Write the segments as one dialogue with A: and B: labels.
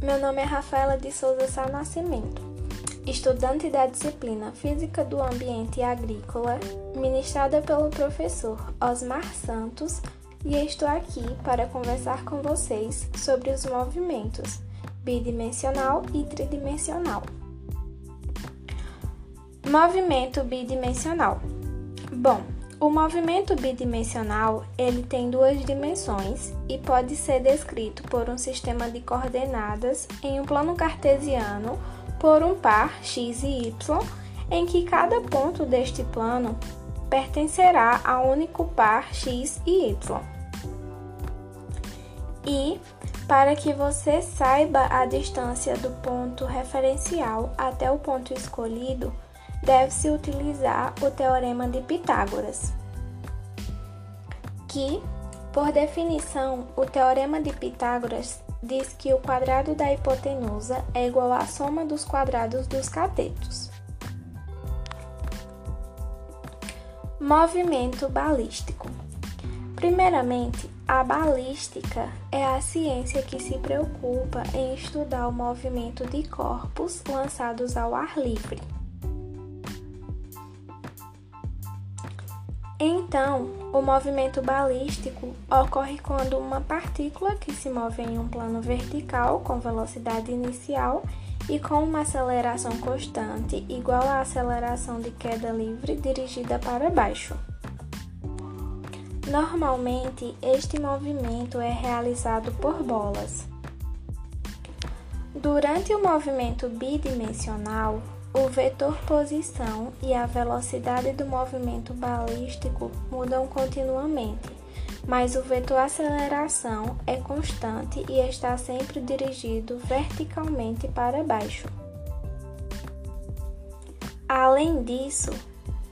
A: nome é Rafaela de Souza Sá Nascimento, estudante da disciplina Física do Ambiente Agrícola, ministrada pelo professor Osmar Santos, e estou aqui para conversar com vocês sobre os movimentos bidimensional e tridimensional. Movimento bidimensional. Bom, o movimento bidimensional, ele tem duas dimensões e pode ser descrito por um sistema de coordenadas em um plano cartesiano por um par x e y, em que cada ponto deste plano pertencerá a um único par x e y. E para que você saiba a distância do ponto referencial até o ponto escolhido, deve-se utilizar o teorema de Pitágoras, que, por definição, o teorema de Pitágoras diz que o quadrado da hipotenusa é igual à soma dos quadrados dos catetos. Movimento balístico. Primeiramente, a balística é a ciência que se preocupa em estudar o movimento de corpos lançados ao ar livre. Então, o movimento balístico ocorre quando uma partícula que se move em um plano vertical com velocidade inicial e com uma aceleração constante igual à aceleração de queda livre dirigida para baixo. Normalmente, este movimento é realizado por bolas. Durante o movimento bidimensional, o vetor posição e a velocidade do movimento balístico mudam continuamente, mas o vetor aceleração é constante e está sempre dirigido verticalmente para baixo. Além disso,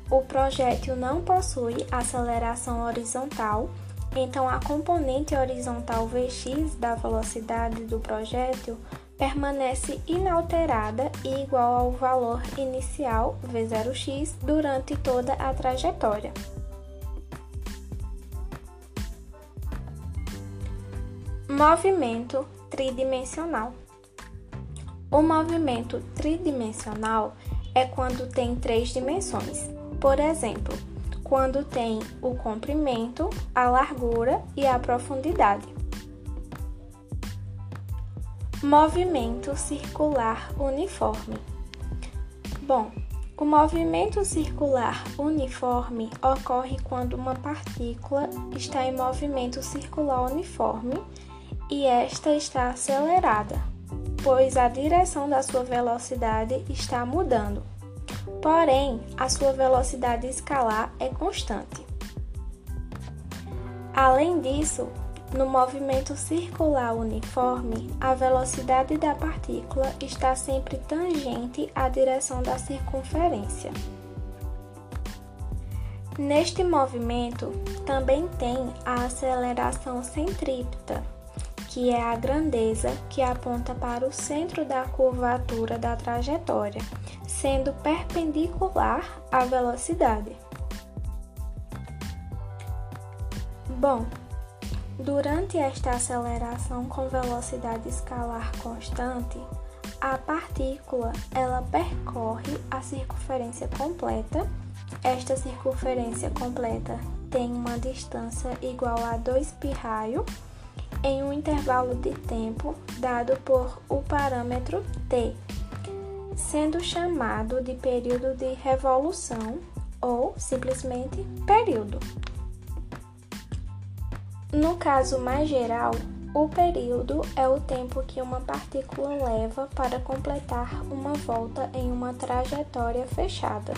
A: o projétil não possui aceleração horizontal, então a componente horizontal Vx da velocidade do projétil permanece inalterada e igual ao valor inicial V0x durante toda a trajetória. Movimento tridimensional. O movimento tridimensional é quando tem três dimensões. Por exemplo, quando tem o comprimento, a largura e a profundidade. Movimento circular uniforme. Bom, o movimento circular uniforme ocorre quando uma partícula está em movimento circular uniforme e esta está acelerada, pois a direção da sua velocidade está mudando. Porém, a sua velocidade escalar é constante. Além disso, no movimento circular uniforme, a velocidade da partícula está sempre tangente à direção da circunferência. Neste movimento também tem a aceleração centrípeta, que é a grandeza que aponta para o centro da curvatura da trajetória, sendo perpendicular à velocidade. Bom, Durante esta aceleração com velocidade escalar constante, a partícula ela percorre a circunferência completa. Esta circunferência completa tem uma distância igual a 2 π raio em um intervalo de tempo dado por o parâmetro t, sendo chamado de período de revolução ou simplesmente período. No caso mais geral, o período é o tempo que uma partícula leva para completar uma volta em uma trajetória fechada.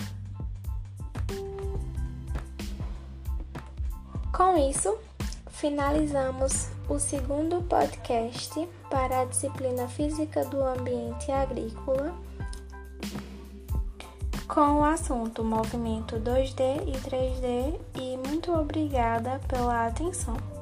A: Com isso, finalizamos o segundo podcast para a disciplina Física do Ambiente Agrícola com o assunto movimento 2D e 3D e muito obrigada pela atenção.